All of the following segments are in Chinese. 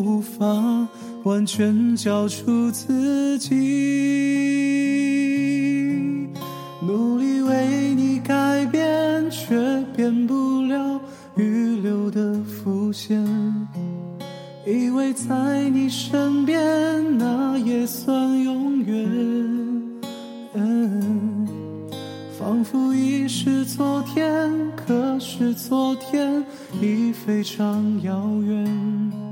无法。完全交出自己，努力为你改变，却变不了预留的伏线。以为在你身边，那也算永远。仿佛已是昨天，可是昨天已非常遥远。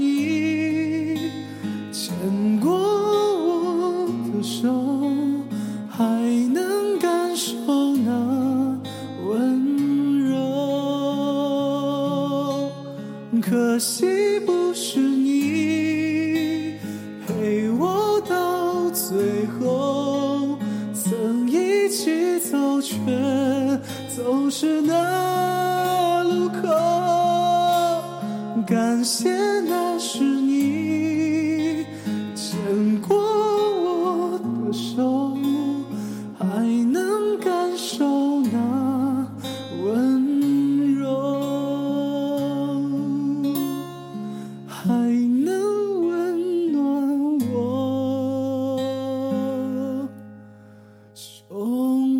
可惜不是你陪我到最后，曾一起走却走失那路口，感谢那是你牵过我的。手。 좋.